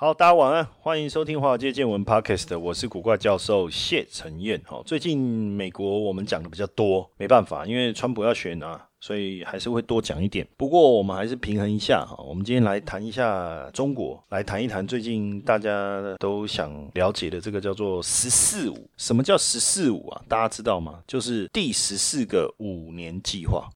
好，大家晚安，欢迎收听华尔街见闻 Podcast，我是古怪教授谢承彦。哦，最近美国我们讲的比较多，没办法，因为川普要选啊，所以还是会多讲一点。不过我们还是平衡一下哈，我们今天来谈一下中国，来谈一谈最近大家都想了解的这个叫做“十四五”。什么叫“十四五”啊？大家知道吗？就是第十四个五年计划。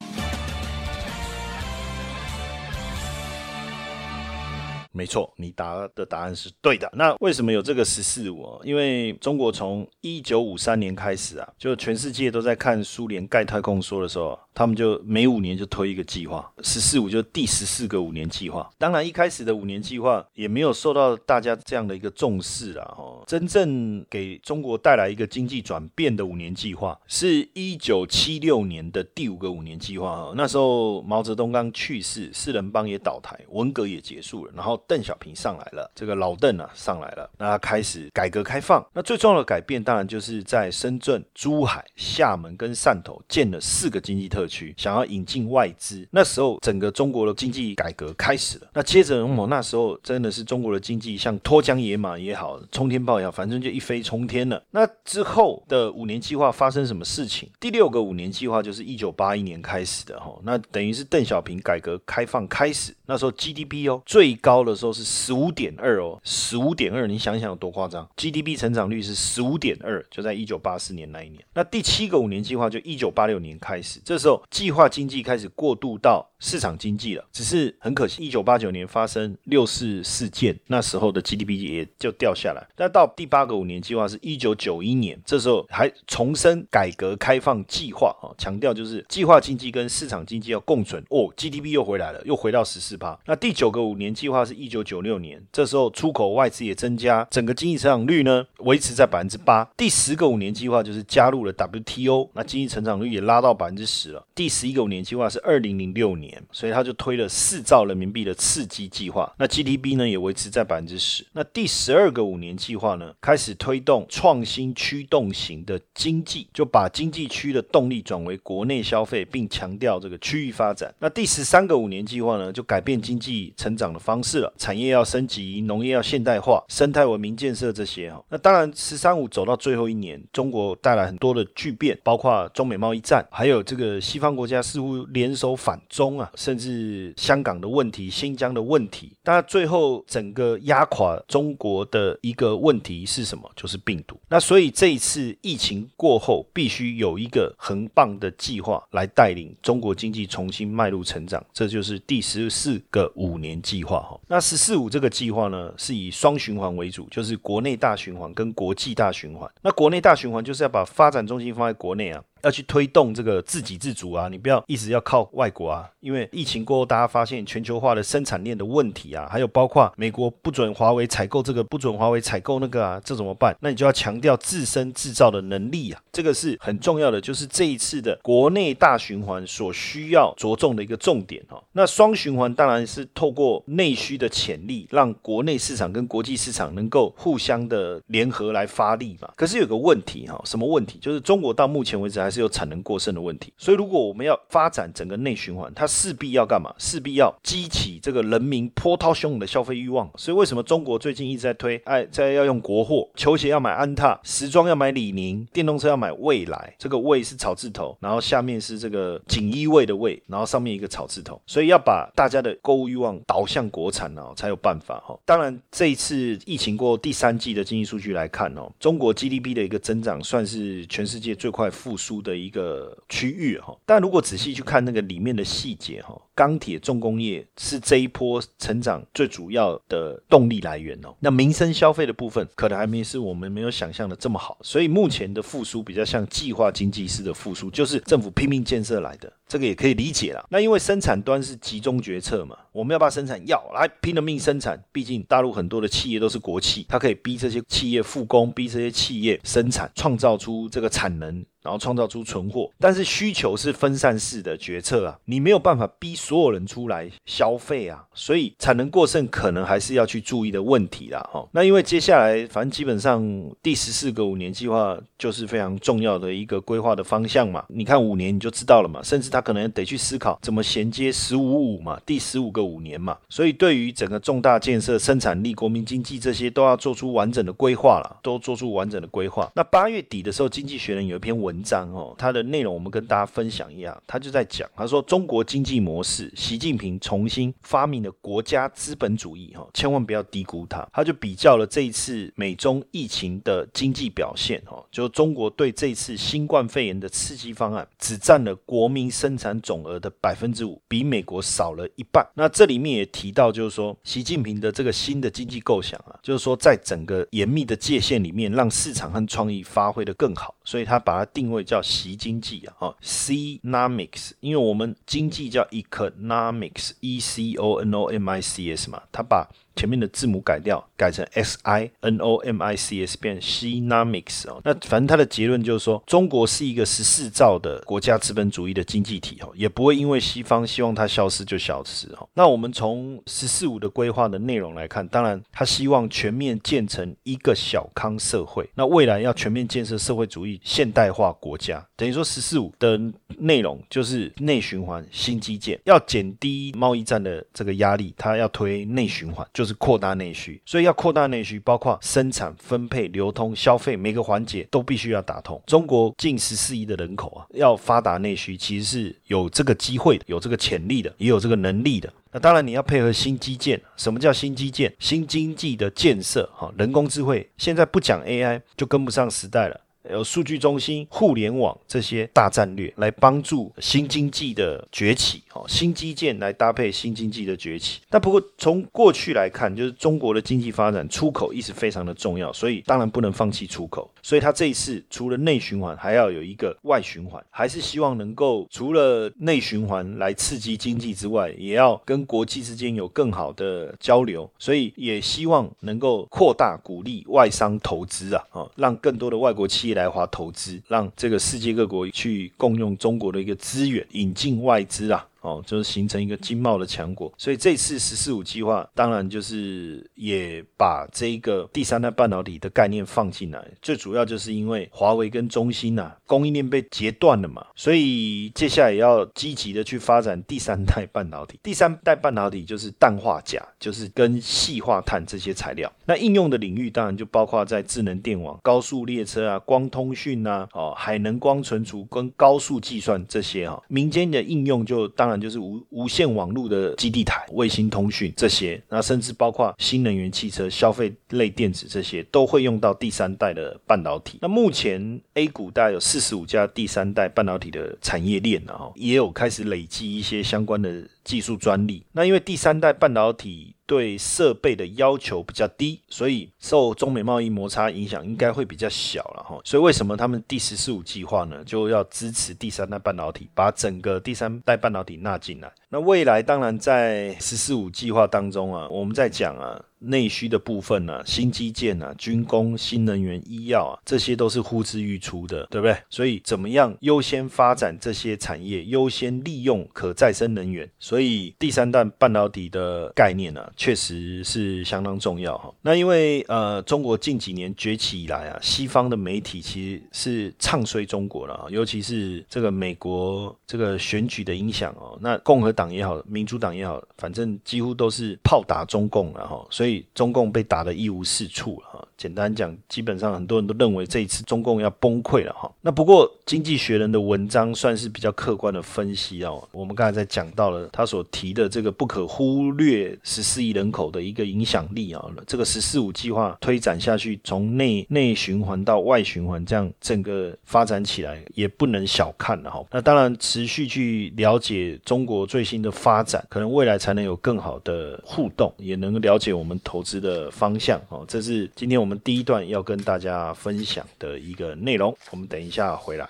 没错，你答的答案是对的。那为什么有这个“十四五”？因为中国从一九五三年开始啊，就全世界都在看苏联盖太空说的时候，他们就每五年就推一个计划，“十四五”就第十四个五年计划。当然，一开始的五年计划也没有受到大家这样的一个重视啊。哦，真正给中国带来一个经济转变的五年计划，是一九七六年的第五个五年计划。那时候毛泽东刚去世，四人帮也倒台，文革也结束了，然后。邓小平上来了，这个老邓啊上来了，那他开始改革开放。那最重要的改变，当然就是在深圳、珠海、厦门跟汕头建了四个经济特区，想要引进外资。那时候整个中国的经济改革开始了。那接着，我那时候真的是中国的经济像脱缰野马也好，冲天炮也好，反正就一飞冲天了。那之后的五年计划发生什么事情？第六个五年计划就是一九八一年开始的哈，那等于是邓小平改革开放开始，那时候 GDP 哦最高的。时候是十五点二哦，十五点二，你想想有多夸张？GDP 成长率是十五点二，就在一九八四年那一年。那第七个五年计划就一九八六年开始，这时候计划经济开始过渡到市场经济了。只是很可惜，一九八九年发生六四事件，那时候的 GDP 也就掉下来。那到第八个五年计划是一九九一年，这时候还重申改革开放计划啊，强调就是计划经济跟市场经济要共存哦，GDP 又回来了，又回到十四趴。那第九个五年计划是。一九九六年，这时候出口外资也增加，整个经济成长率呢维持在百分之八。第十个五年计划就是加入了 WTO，那经济成长率也拉到百分之十了。第十一个五年计划是二零零六年，所以他就推了四兆人民币的刺激计划，那 GDP 呢也维持在百分之十。那第十二个五年计划呢开始推动创新驱动型的经济，就把经济区的动力转为国内消费，并强调这个区域发展。那第十三个五年计划呢就改变经济成长的方式了。产业要升级，农业要现代化，生态文明建设这些哈。那当然，“十三五”走到最后一年，中国带来很多的巨变，包括中美贸易战，还有这个西方国家似乎联手反中啊，甚至香港的问题、新疆的问题。当然，最后整个压垮中国的一个问题是什么？就是病毒。那所以这一次疫情过后，必须有一个很棒的计划来带领中国经济重新迈入成长，这就是第十四个五年计划哈。那。“十四五”这个计划呢，是以双循环为主，就是国内大循环跟国际大循环。那国内大循环就是要把发展中心放在国内啊。要去推动这个自给自足啊，你不要一直要靠外国啊，因为疫情过后，大家发现全球化的生产链的问题啊，还有包括美国不准华为采购这个，不准华为采购那个啊，这怎么办？那你就要强调自身制造的能力啊，这个是很重要的，就是这一次的国内大循环所需要着重的一个重点哈。那双循环当然是透过内需的潜力，让国内市场跟国际市场能够互相的联合来发力嘛。可是有个问题哈，什么问题？就是中国到目前为止还。是有产能过剩的问题，所以如果我们要发展整个内循环，它势必要干嘛？势必要激起这个人民波涛汹涌的消费欲望。所以为什么中国最近一直在推，哎，在要用国货，球鞋要买安踏，时装要买李宁，电动车要买蔚来。这个蔚是草字头，然后下面是这个锦衣卫的卫，然后上面一个草字头。所以要把大家的购物欲望导向国产哦，才有办法哈。当然，这一次疫情过后第三季的经济数据来看哦，中国 GDP 的一个增长算是全世界最快复苏。的一个区域哈，但如果仔细去看那个里面的细节哈，钢铁重工业是这一波成长最主要的动力来源哦。那民生消费的部分可能还没是我们没有想象的这么好，所以目前的复苏比较像计划经济式的复苏，就是政府拼命建设来的。这个也可以理解了。那因为生产端是集中决策嘛，我们要把生产要来拼了命生产。毕竟大陆很多的企业都是国企，它可以逼这些企业复工，逼这些企业生产，创造出这个产能。然后创造出存货，但是需求是分散式的决策啊，你没有办法逼所有人出来消费啊，所以产能过剩可能还是要去注意的问题啦。哈，那因为接下来反正基本上第十四个五年计划就是非常重要的一个规划的方向嘛，你看五年你就知道了嘛，甚至他可能得去思考怎么衔接十五五嘛，第十五个五年嘛，所以对于整个重大建设、生产力、国民经济这些都要做出完整的规划了，都做出完整的规划。那八月底的时候，《经济学人》有一篇文。章哦，它的内容我们跟大家分享一下，他就在讲，他说中国经济模式，是习近平重新发明了国家资本主义哈，千万不要低估它。他就比较了这一次美中疫情的经济表现哈，就中国对这次新冠肺炎的刺激方案只占了国民生产总额的百分之五，比美国少了一半。那这里面也提到，就是说习近平的这个新的经济构想啊，就是说在整个严密的界限里面，让市场和创意发挥的更好，所以他把它定。位叫习经济啊，哦，Conomics，因为我们经济叫 economics，E C O N O M I C S 嘛，他把。前面的字母改掉，改成 S I N O M I C S，变 s e n o m i c s 哦。那反正他的结论就是说，中国是一个十四兆的国家资本主义的经济体哦，也不会因为西方希望它消失就消失哦。那我们从十四五的规划的内容来看，当然他希望全面建成一个小康社会。那未来要全面建设社会主义现代化国家，等于说十四五的内容就是内循环、新基建，要减低贸易战的这个压力，它要推内循环就。就是扩大内需，所以要扩大内需，包括生产、分配、流通、消费每个环节都必须要打通。中国近十四亿的人口啊，要发达内需，其实是有这个机会的，有这个潜力的，也有这个能力的。那当然你要配合新基建。什么叫新基建？新经济的建设，哈，人工智慧现在不讲 AI 就跟不上时代了。有数据中心、互联网这些大战略来帮助新经济的崛起，哦，新基建来搭配新经济的崛起。但不过从过去来看，就是中国的经济发展，出口一直非常的重要，所以当然不能放弃出口。所以他这一次除了内循环，还要有一个外循环，还是希望能够除了内循环来刺激经济之外，也要跟国际之间有更好的交流。所以也希望能够扩大鼓励外商投资啊，哦，让更多的外国企业。来华投资，让这个世界各国去共用中国的一个资源，引进外资啊。哦，就是形成一个经贸的强国，所以这次“十四五”计划当然就是也把这个第三代半导体的概念放进来。最主要就是因为华为跟中芯呐供应链被截断了嘛，所以接下来也要积极的去发展第三代半导体。第三代半导体就是氮化钾，就是跟细化碳这些材料。那应用的领域当然就包括在智能电网、高速列车啊、光通讯呐、哦海能光存储跟高速计算这些哈。民间的应用就当然。就是无无线网络的基地台、卫星通讯这些，那甚至包括新能源汽车、消费类电子这些，都会用到第三代的半导体。那目前 A 股大概有四十五家第三代半导体的产业链然后，也有开始累积一些相关的技术专利。那因为第三代半导体。对设备的要求比较低，所以受中美贸易摩擦影响应该会比较小了哈。所以为什么他们第十四五计划呢，就要支持第三代半导体，把整个第三代半导体纳进来？那未来当然在十四五计划当中啊，我们在讲啊。内需的部分呢，新基建啊，军工、新能源、医药啊，这些都是呼之欲出的，对不对？所以怎么样优先发展这些产业，优先利用可再生能源？所以第三代半导体的概念呢，确实是相当重要哈。那因为呃，中国近几年崛起以来啊，西方的媒体其实是唱衰中国了，尤其是这个美国这个选举的影响哦。那共和党也好，民主党也好，反正几乎都是炮打中共了哈，所以。所以中共被打得一无是处啊。简单讲，基本上很多人都认为这一次中共要崩溃了哈。那不过《经济学人》的文章算是比较客观的分析哦。我们刚才在讲到了他所提的这个不可忽略十四亿人口的一个影响力啊，这个“十四五”计划推展下去，从内内循环到外循环，这样整个发展起来也不能小看了哈。那当然，持续去了解中国最新的发展，可能未来才能有更好的互动，也能了解我们投资的方向哦。这是今天我们第一段要跟大家分享的一个内容。我们等一下回来。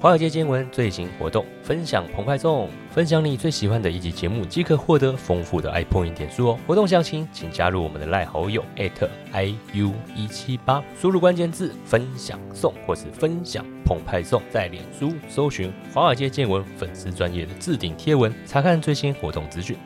华尔街见闻最新活动，分享澎湃送，分享你最喜欢的一集节目，即可获得丰富的 iPoint 点数哦。活动详情请加入我们的赖好友 @iu 一七八，输入关键字分享送或是分享澎湃送，在脸书搜寻华尔街见闻粉丝专业的置顶贴文，查看最新活动资讯。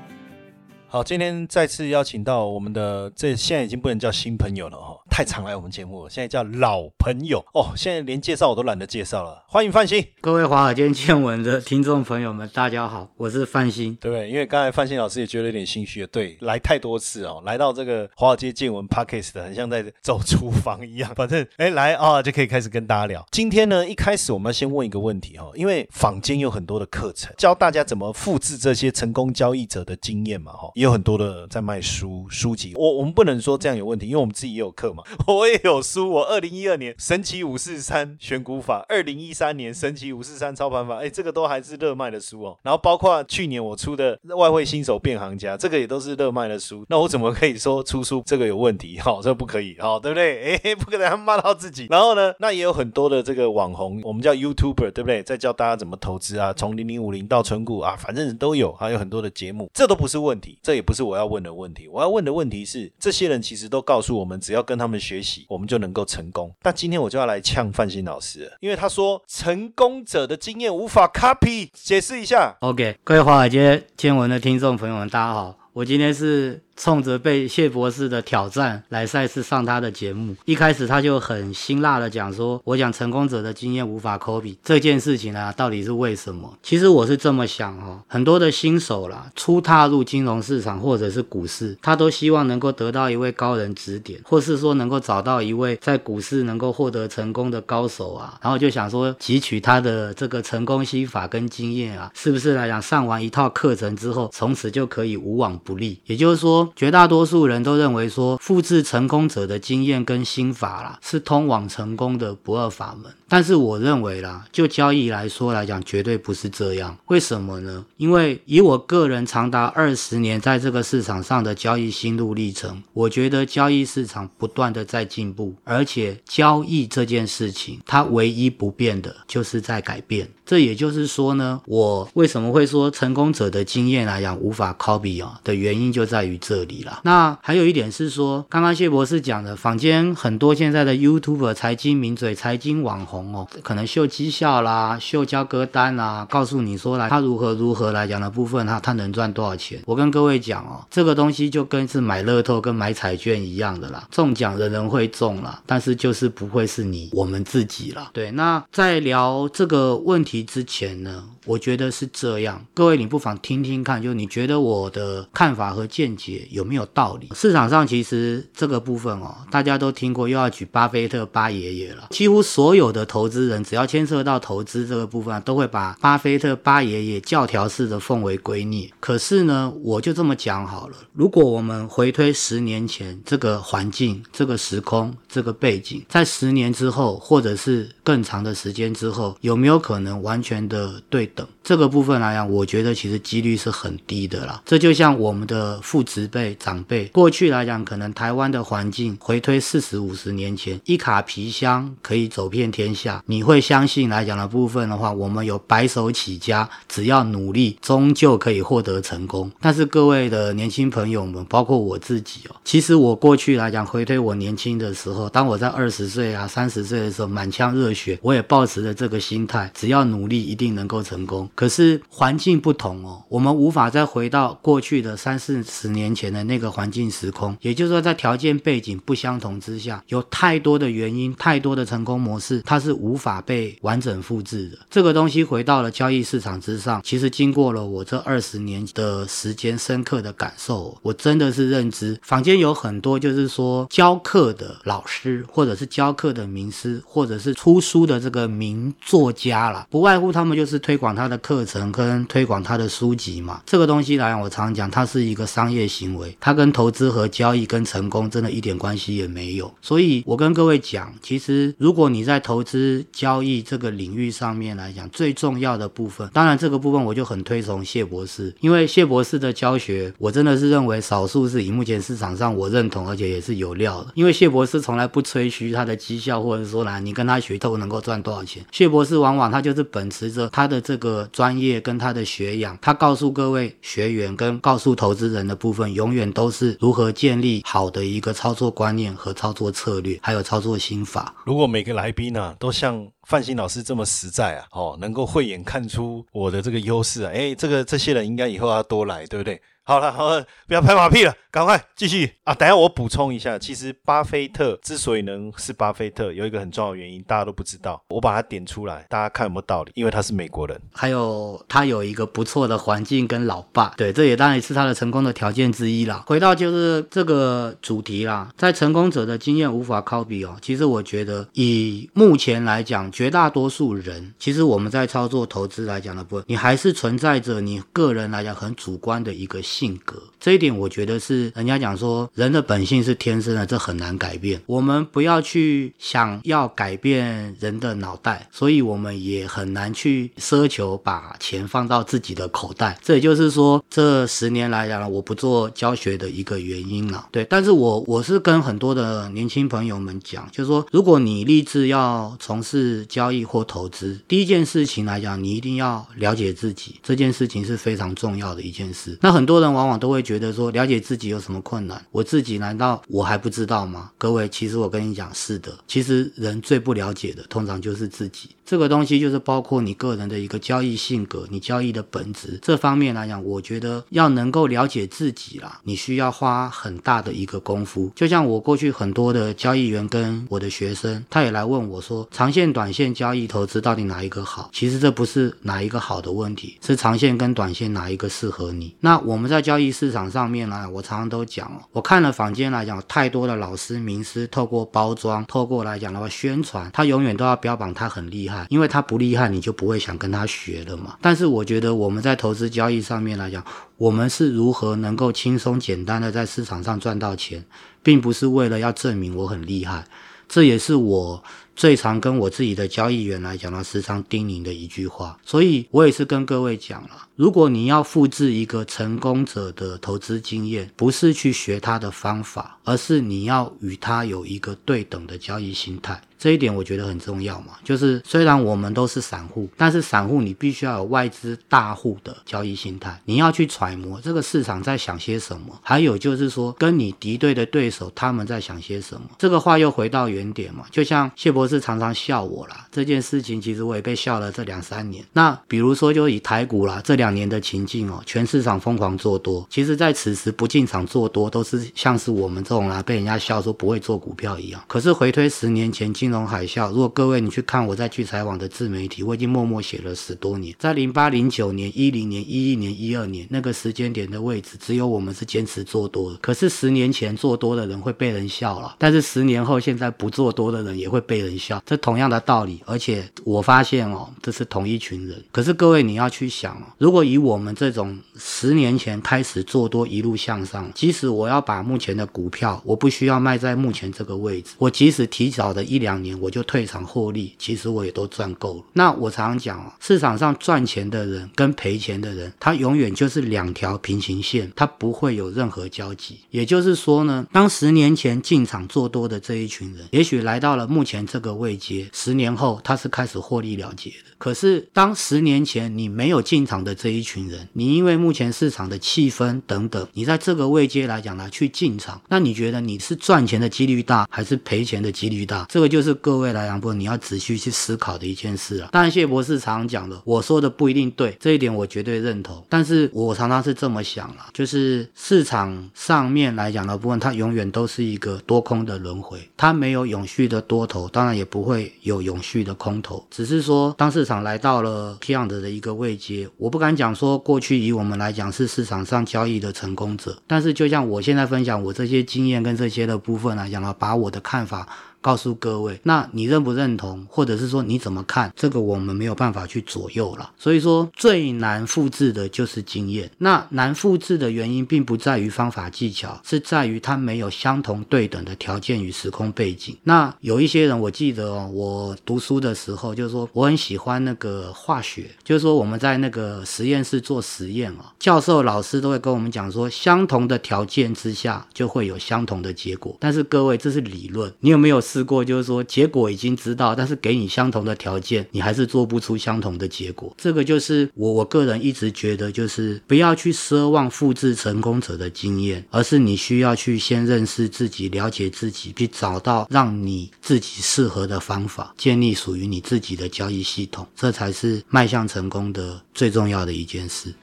好，今天再次邀请到我们的，这现在已经不能叫新朋友了哈，太常来我们节目了，现在叫老朋友哦。现在连介绍我都懒得介绍了，欢迎范鑫。各位华尔街见闻的听众朋友们，大家好，我是范鑫。对？因为刚才范鑫老师也觉得有点心虚了，对，来太多次哦，来到这个华尔街见闻 Podcast 的，很像在走厨房一样。反正哎，来啊，就可以开始跟大家聊。今天呢，一开始我们要先问一个问题哈，因为坊间有很多的课程，教大家怎么复制这些成功交易者的经验嘛哈。也有很多的在卖书书籍，我我们不能说这样有问题，因为我们自己也有课嘛，我也有书。我二零一二年神奇五四三选股法，二零一三年神奇五四三操盘法，哎，这个都还是热卖的书哦。然后包括去年我出的外汇新手变行家，这个也都是热卖的书。那我怎么可以说出书这个有问题？好，这不可以，好，对不对？哎，不可能骂到自己。然后呢，那也有很多的这个网红，我们叫 YouTuber，对不对？在教大家怎么投资啊，从零零五零到存股啊，反正都有，还有很多的节目，这都不是问题，这也不是我要问。的问题，我要问的问题是，这些人其实都告诉我们，只要跟他们们学习，我们就能够成功。但今天我就要来呛范鑫老师，因为他说成功者的经验无法 copy，解释一下。OK，各位华尔街见闻的听众朋友们，大家好，我今天是。冲着被谢博士的挑战来赛事上他的节目，一开始他就很辛辣的讲说：“我讲成功者的经验无法 copy 这件事情啊，到底是为什么？”其实我是这么想哦，很多的新手啦，初踏入金融市场或者是股市，他都希望能够得到一位高人指点，或是说能够找到一位在股市能够获得成功的高手啊，然后就想说汲取他的这个成功心法跟经验啊，是不是来讲上完一套课程之后，从此就可以无往不利？也就是说。绝大多数人都认为说，复制成功者的经验跟心法啦，是通往成功的不二法门。但是我认为啦，就交易来说来讲，绝对不是这样。为什么呢？因为以我个人长达二十年在这个市场上的交易心路历程，我觉得交易市场不断的在进步，而且交易这件事情，它唯一不变的就是在改变。这也就是说呢，我为什么会说成功者的经验来讲无法 copy 啊的原因就在于这里了。那还有一点是说，刚刚谢博士讲的，坊间很多现在的 YouTuber 财经名嘴、财经网红哦，可能秀绩效啦、秀交割单啦，告诉你说来他如何如何来讲的部分，他他能赚多少钱？我跟各位讲哦，这个东西就跟是买乐透跟买彩券一样的啦，中奖人人会中了，但是就是不会是你我们自己了。对，那在聊这个问题。之前呢，我觉得是这样。各位，你不妨听听看，就你觉得我的看法和见解有没有道理？市场上其实这个部分哦，大家都听过，又要举巴菲特巴爷爷了。几乎所有的投资人，只要牵涉到投资这个部分，都会把巴菲特巴爷爷教条式的奉为圭臬。可是呢，我就这么讲好了。如果我们回推十年前这个环境、这个时空、这个背景，在十年之后，或者是更长的时间之后，有没有可能完？完全的对等，这个部分来讲，我觉得其实几率是很低的啦。这就像我们的父执辈、长辈过去来讲，可能台湾的环境回推四十五十年前，一卡皮箱可以走遍天下。你会相信来讲的部分的话，我们有白手起家，只要努力，终究可以获得成功。但是各位的年轻朋友们，包括我自己哦，其实我过去来讲，回推我年轻的时候，当我在二十岁啊、三十岁的时候，满腔热血，我也抱持着这个心态，只要努。努力一定能够成功。可是环境不同哦，我们无法再回到过去的三四十年前的那个环境时空。也就是说，在条件背景不相同之下，有太多的原因，太多的成功模式，它是无法被完整复制的。这个东西回到了交易市场之上，其实经过了我这二十年的时间深刻的感受，我真的是认知，坊间有很多就是说教课的老师，或者是教课的名师，或者是出书的这个名作家啦，不外乎他们就是推广他的课程跟推广他的书籍嘛。这个东西来讲，我常讲，它是一个商业行为，它跟投资和交易跟成功真的一点关系也没有。所以我跟各位讲，其实如果你在投资交易这个领域上面来讲，最重要的部分，当然这个部分我就很推崇谢博士，因为谢博士的教学，我真的是认为少数是以目前市场上我认同而且也是有料的。因为谢博士从来不吹嘘他的绩效，或者说呢，你跟他学透能够赚多少钱。谢博士往往他就是秉持着他的这个专业跟他的学养，他告诉各位学员跟告诉投资人的部分，永远都是如何建立好的一个操作观念和操作策略，还有操作心法。如果每个来宾呢都像范新老师这么实在啊，哦，能够慧眼看出我的这个优势啊，哎，这个这些人应该以后要多来，对不对？好了，好了，不要拍马屁了，赶快继续啊！等下我补充一下，其实巴菲特之所以能是巴菲特，有一个很重要的原因，大家都不知道，我把它点出来，大家看有没有道理？因为他是美国人，还有他有一个不错的环境跟老爸，对，这也当然是他的成功的条件之一啦。回到就是这个主题啦，在成功者的经验无法 copy 哦。其实我觉得以目前来讲，绝大多数人，其实我们在操作投资来讲的部分，你还是存在着你个人来讲很主观的一个。性格这一点，我觉得是人家讲说人的本性是天生的，这很难改变。我们不要去想要改变人的脑袋，所以我们也很难去奢求把钱放到自己的口袋。这也就是说，这十年来讲，我不做教学的一个原因了。对，但是我我是跟很多的年轻朋友们讲，就是说，如果你立志要从事交易或投资，第一件事情来讲，你一定要了解自己，这件事情是非常重要的一件事。那很多。人往往都会觉得说，了解自己有什么困难？我自己难道我还不知道吗？各位，其实我跟你讲，是的，其实人最不了解的，通常就是自己。这个东西就是包括你个人的一个交易性格，你交易的本质这方面来讲，我觉得要能够了解自己啦，你需要花很大的一个功夫。就像我过去很多的交易员跟我的学生，他也来问我说，长线、短线交易投资到底哪一个好？其实这不是哪一个好的问题，是长线跟短线哪一个适合你。那我们在交易市场上面呢，我常常都讲，我看了坊间来讲，太多的老师、名师透过包装，透过来讲的话宣传，他永远都要标榜他很厉害。因为他不厉害，你就不会想跟他学了嘛。但是我觉得我们在投资交易上面来讲，我们是如何能够轻松简单的在市场上赚到钱，并不是为了要证明我很厉害。这也是我最常跟我自己的交易员来讲呢，时常叮咛的一句话。所以我也是跟各位讲了，如果你要复制一个成功者的投资经验，不是去学他的方法，而是你要与他有一个对等的交易心态。这一点我觉得很重要嘛，就是虽然我们都是散户，但是散户你必须要有外资大户的交易心态，你要去揣摩这个市场在想些什么，还有就是说跟你敌对的对手他们在想些什么。这个话又回到原点嘛，就像谢博士常常笑我啦，这件事情其实我也被笑了这两三年。那比如说就以台股啦这两年的情境哦，全市场疯狂做多，其实在此时不进场做多都是像是我们这种啦被人家笑说不会做股票一样。可是回推十年前进。龙海啸，如果各位你去看我在聚财网的自媒体，我已经默默写了十多年。在零八、零九年、一零年、一一年、一二年那个时间点的位置，只有我们是坚持做多的。可是十年前做多的人会被人笑了，但是十年后现在不做多的人也会被人笑，这同样的道理。而且我发现哦，这是同一群人。可是各位你要去想哦，如果以我们这种十年前开始做多一路向上，即使我要把目前的股票，我不需要卖在目前这个位置，我即使提早的一两。年我就退场获利，其实我也都赚够了。那我常常讲哦，市场上赚钱的人跟赔钱的人，他永远就是两条平行线，他不会有任何交集。也就是说呢，当十年前进场做多的这一群人，也许来到了目前这个位阶，十年后他是开始获利了结的。可是当十年前你没有进场的这一群人，你因为目前市场的气氛等等，你在这个位阶来讲呢去进场，那你觉得你是赚钱的几率大还是赔钱的几率大？这个就是。各位来讲，不，你要仔细去思考的一件事啊。当然，谢博士常常讲的，我说的不一定对，这一点我绝对认同。但是我常常是这么想了，就是市场上面来讲的部分，它永远都是一个多空的轮回，它没有永续的多头，当然也不会有永续的空头。只是说，当市场来到了这样子的一个位阶，我不敢讲说过去以我们来讲是市场上交易的成功者，但是就像我现在分享我这些经验跟这些的部分来讲呢，把我的看法。告诉各位，那你认不认同，或者是说你怎么看？这个我们没有办法去左右了。所以说最难复制的就是经验。那难复制的原因，并不在于方法技巧，是在于它没有相同对等的条件与时空背景。那有一些人，我记得哦，我读书的时候，就是说我很喜欢那个化学，就是说我们在那个实验室做实验啊，教授老师都会跟我们讲说，相同的条件之下就会有相同的结果。但是各位，这是理论，你有没有？试过就是说，结果已经知道，但是给你相同的条件，你还是做不出相同的结果。这个就是我我个人一直觉得，就是不要去奢望复制成功者的经验，而是你需要去先认识自己，了解自己，去找到让你自己适合的方法，建立属于你自己的交易系统，这才是迈向成功的最重要的一件事。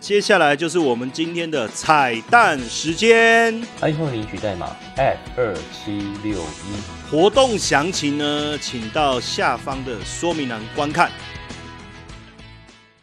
接下来就是我们今天的彩蛋时间。iPhone 领取代码 at 二七六一。活动详情呢，请到下方的说明栏观看。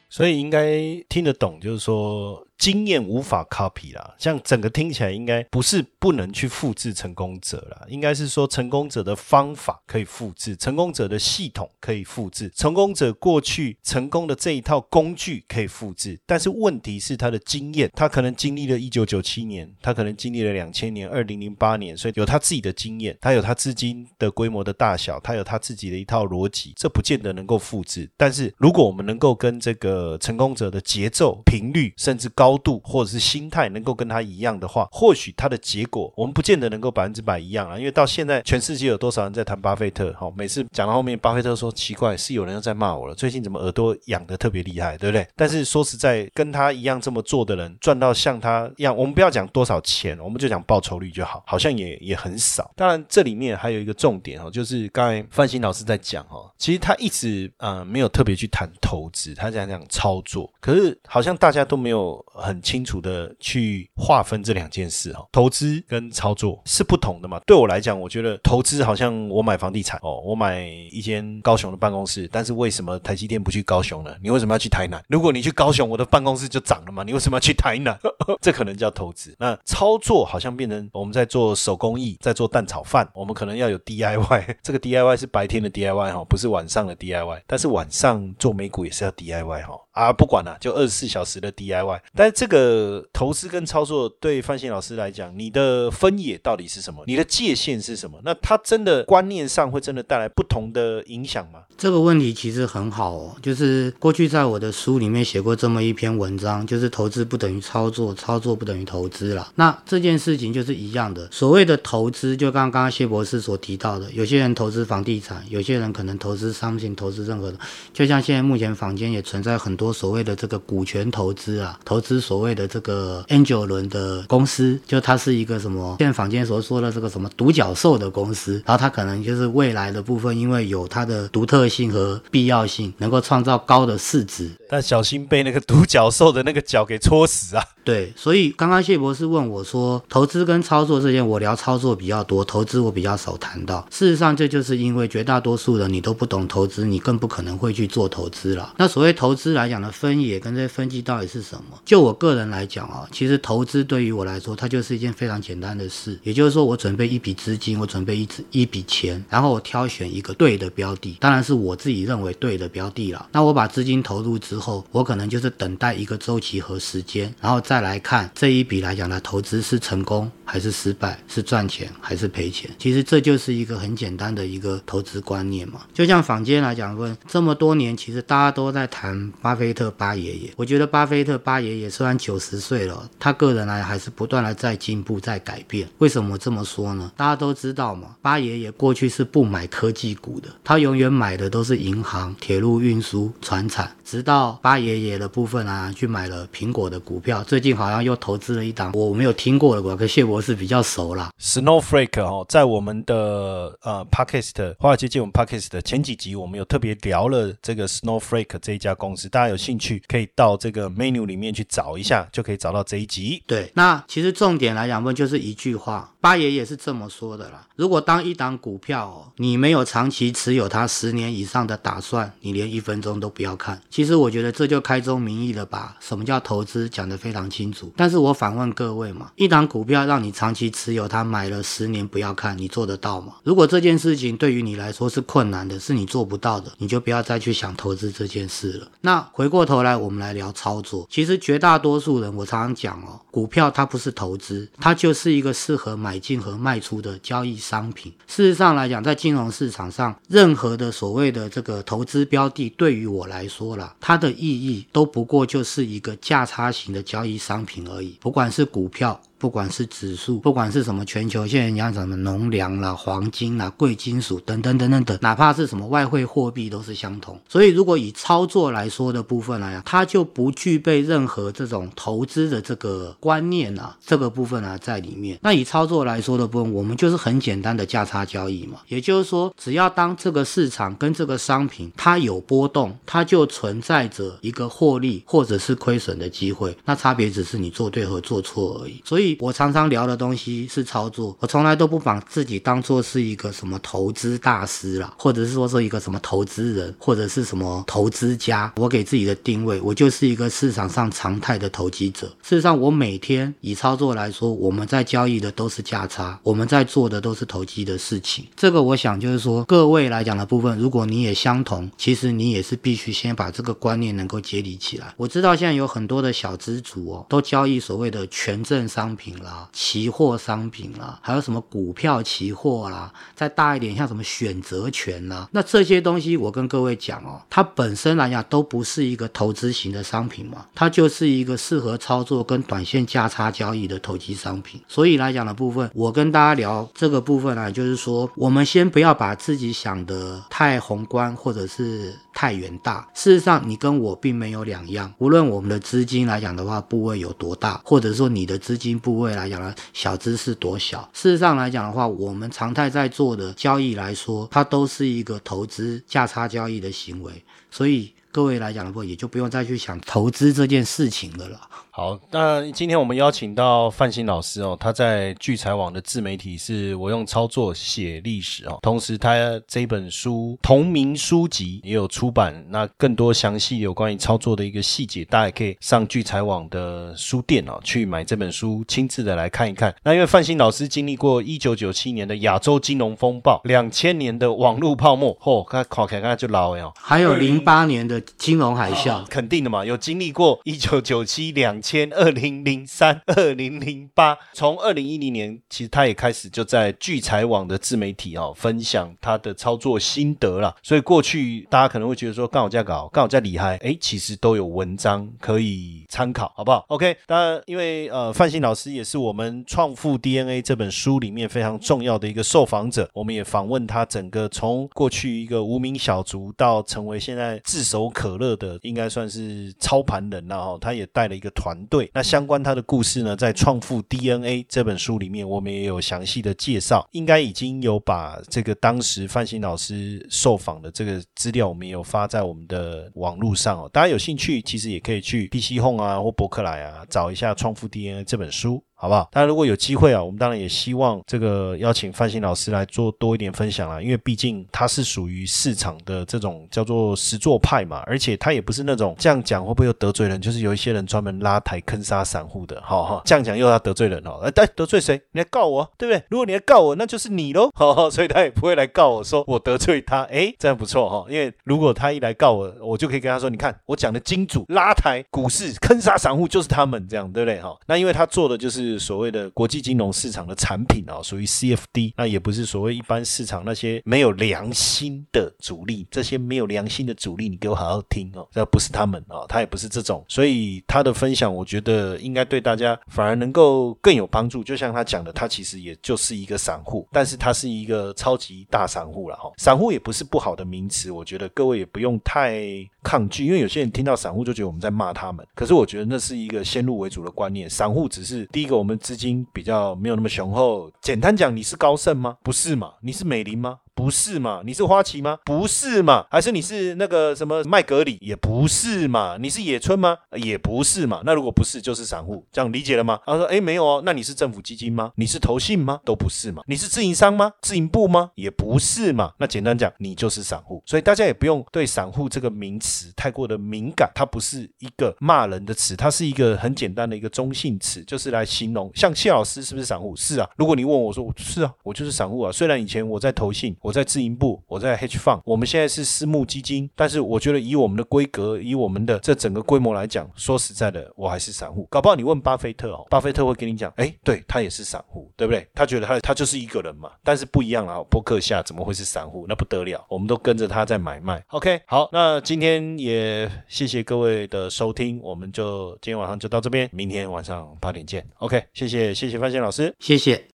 所以应该听得懂，就是说。经验无法 copy 啦，像整个听起来应该不是不能去复制成功者啦，应该是说成功者的方法可以复制，成功者的系统可以复制，成功者过去成功的这一套工具可以复制，但是问题是他的经验，他可能经历了一九九七年，他可能经历了两千年、二零零八年，所以有他自己的经验，他有他资金的规模的大小，他有他自己的一套逻辑，这不见得能够复制。但是如果我们能够跟这个成功者的节奏、频率，甚至高高度或者是心态能够跟他一样的话，或许他的结果我们不见得能够百分之百一样啊。因为到现在全世界有多少人在谈巴菲特？哈，每次讲到后面，巴菲特说奇怪，是有人又在骂我了。最近怎么耳朵痒的特别厉害，对不对？但是说实在，跟他一样这么做的人，赚到像他一样，我们不要讲多少钱，我们就讲报酬率就好，好像也也很少。当然，这里面还有一个重点哦，就是刚才范鑫老师在讲哦，其实他一直呃没有特别去谈投资，他讲讲操作，可是好像大家都没有。很清楚的去划分这两件事哈，投资跟操作是不同的嘛。对我来讲，我觉得投资好像我买房地产哦，我买一间高雄的办公室，但是为什么台积电不去高雄呢？你为什么要去台南？如果你去高雄，我的办公室就涨了嘛？你为什么要去台南？这可能叫投资。那操作好像变成我们在做手工艺，在做蛋炒饭，我们可能要有 DIY。这个 DIY 是白天的 DIY 哈，不是晚上的 DIY。但是晚上做美股也是要 DIY 哈。啊，不管了，就二十四小时的 DIY。但这个投资跟操作对范鑫老师来讲，你的分野到底是什么？你的界限是什么？那他真的观念上会真的带来不同的影响吗？这个问题其实很好哦，就是过去在我的书里面写过这么一篇文章，就是投资不等于操作，操作不等于投资了。那这件事情就是一样的，所谓的投资，就刚刚刚谢博士所提到的，有些人投资房地产，有些人可能投资商品，投资任何的，就像现在目前坊间也存在很多。所谓的这个股权投资啊，投资所谓的这个 angel 轮的公司，就它是一个什么？现在坊间所说的这个什么独角兽的公司，然后它可能就是未来的部分，因为有它的独特性和必要性，能够创造高的市值。但小心被那个独角兽的那个脚给戳死啊！对，所以刚刚谢博士问我说，投资跟操作这件，我聊操作比较多，投资我比较少谈到。事实上，这就是因为绝大多数人你都不懂投资，你更不可能会去做投资了。那所谓投资来讲的？分野跟这些分级到底是什么？就我个人来讲啊，其实投资对于我来说，它就是一件非常简单的事。也就是说，我准备一笔资金，我准备一一笔钱，然后我挑选一个对的标的，当然是我自己认为对的标的了。那我把资金投入之后，我可能就是等待一个周期和时间，然后再再来看这一笔来讲的投资是成功还是失败，是赚钱还是赔钱。其实这就是一个很简单的一个投资观念嘛。就像坊间来讲问，这么多年，其实大家都在谈巴菲特。特巴爷爷，我觉得巴菲特巴爷爷虽然九十岁了，他个人来还是不断的在进步，在改变。为什么这么说呢？大家都知道嘛，巴爷爷过去是不买科技股的，他永远买的都是银行、铁路运输、船产。直到巴爷爷的部分啊，去买了苹果的股票。最近。近好像又投资了一档我没有听过的股，跟谢博士比较熟啦。Snowflake 哦，在我们的呃 Podcast 华尔街见闻 Podcast 的前几集，我们有特别聊了这个 Snowflake 这一家公司，大家有兴趣可以到这个 menu 里面去找一下，就可以找到这一集。对，那其实重点来讲问就是一句话，八爷也是这么说的啦。如果当一档股票哦，你没有长期持有它十年以上的打算，你连一分钟都不要看。其实我觉得这就开宗明义了吧什么叫投资讲得非常清楚。但是我反问各位嘛，一档股票让你长期持有它，买了十年不要看，你做得到吗？如果这件事情对于你来说是困难的，是你做不到的，你就不要再去想投资这件事了。那回过头来，我们来聊操作。其实绝大多数人，我常常讲哦，股票它不是投资，它就是一个适合买进和卖出的交易商品。事实上来讲，在金融市场上，任何的所谓的这个投资标的，对于我来说啦，它的意义都不过就是一个价差型的交易商品而已，不管是股票。不管是指数，不管是什么全球，现在讲什么农粮啦、黄金啦、贵金属等等等等等，哪怕是什么外汇货币都是相同。所以，如果以操作来说的部分来讲，它就不具备任何这种投资的这个观念啊，这个部分啊在里面。那以操作来说的部分，我们就是很简单的价差交易嘛，也就是说，只要当这个市场跟这个商品它有波动，它就存在着一个获利或者是亏损的机会。那差别只是你做对和做错而已。所以。我常常聊的东西是操作，我从来都不把自己当做是一个什么投资大师啦，或者是说是一个什么投资人，或者是什么投资家。我给自己的定位，我就是一个市场上常态的投机者。事实上，我每天以操作来说，我们在交易的都是价差，我们在做的都是投机的事情。这个我想就是说，各位来讲的部分，如果你也相同，其实你也是必须先把这个观念能够接理起来。我知道现在有很多的小资主哦，都交易所谓的权证商。品啦，期货商品啦，还有什么股票期货啦，再大一点像什么选择权啦，那这些东西我跟各位讲哦，它本身来讲都不是一个投资型的商品嘛，它就是一个适合操作跟短线价差交易的投机商品。所以来讲的部分，我跟大家聊这个部分呢，就是说我们先不要把自己想的太宏观或者是太远大。事实上，你跟我并没有两样，无论我们的资金来讲的话，部位有多大，或者说你的资金。部位来讲呢，小资是多小？事实上来讲的话，我们常态在做的交易来说，它都是一个投资价差交易的行为，所以各位来讲的话，也就不用再去想投资这件事情的了。好，那今天我们邀请到范鑫老师哦，他在聚财网的自媒体是我用操作写历史哦，同时他这本书同名书籍也有出版，那更多详细有关于操作的一个细节，大家也可以上聚财网的书店哦去买这本书，亲自的来看一看。那因为范鑫老师经历过一九九七年的亚洲金融风暴，两千年的网络泡沫，嚯，看考看看就老了，还有零八年的金融海啸，肯定的嘛，有经历过一九九七两。千二零零三、二零零八，从二零一零年，其实他也开始就在聚财网的自媒体哦，分享他的操作心得了。所以过去大家可能会觉得说，刚好在搞，刚好在厉害，哎，其实都有文章可以参考，好不好？OK，当然，因为呃，范鑫老师也是我们创富 DNA 这本书里面非常重要的一个受访者，我们也访问他整个从过去一个无名小卒到成为现在炙手可热的，应该算是操盘人了哈。他也带了一个团。对，那相关他的故事呢，在《创富 DNA》这本书里面，我们也有详细的介绍。应该已经有把这个当时范新老师受访的这个资料，我们也有发在我们的网络上哦。大家有兴趣，其实也可以去 PC Home 啊或博客来啊找一下《创富 DNA》这本书。好不好？当然，如果有机会啊，我们当然也希望这个邀请范鑫老师来做多一点分享啦。因为毕竟他是属于市场的这种叫做实作派嘛，而且他也不是那种这样讲会不会又得罪人？就是有一些人专门拉抬坑杀散户的，好哈，这样讲又要得罪人哦。哎，得罪谁？你来告我，对不对？如果你来告我，那就是你喽。好，所以他也不会来告我说我得罪他。哎，这样不错哈。因为如果他一来告我，我就可以跟他说，你看我讲的金主拉抬股市坑杀散户就是他们这样，对不对？哈，那因为他做的就是。是所谓的国际金融市场的产品哦，属于 CFD，那也不是所谓一般市场那些没有良心的主力，这些没有良心的主力，你给我好好听哦，这不是他们哦，他也不是这种，所以他的分享，我觉得应该对大家反而能够更有帮助。就像他讲的，他其实也就是一个散户，但是他是一个超级大散户了哈。散户也不是不好的名词，我觉得各位也不用太抗拒，因为有些人听到散户就觉得我们在骂他们，可是我觉得那是一个先入为主的观念，散户只是第一个，我们资金比较没有那么雄厚。简单讲，你是高盛吗？不是嘛？你是美林吗？不是嘛？你是花旗吗？不是嘛？还是你是那个什么麦格里？也不是嘛？你是野村吗？也不是嘛？那如果不是，就是散户，这样理解了吗？他说：哎，没有哦。那你是政府基金吗？你是投信吗？都不是嘛？你是自营商吗？自营部吗？也不是嘛？那简单讲，你就是散户。所以大家也不用对散户这个名词太过的敏感，它不是一个骂人的词，它是一个很简单的一个中性词，就是来形容。像谢老师是不是散户？是啊。如果你问我说，是啊，我就是散户啊。虽然以前我在投信。我在自营部，我在 H Fund，我们现在是私募基金，但是我觉得以我们的规格，以我们的这整个规模来讲，说实在的，我还是散户。搞不好你问巴菲特哦，巴菲特会跟你讲，哎，对他也是散户，对不对？他觉得他他就是一个人嘛，但是不一样了，博客下怎么会是散户？那不得了，我们都跟着他在买卖。OK，好，那今天也谢谢各位的收听，我们就今天晚上就到这边，明天晚上八点见。OK，谢谢谢谢范闲老师，谢谢。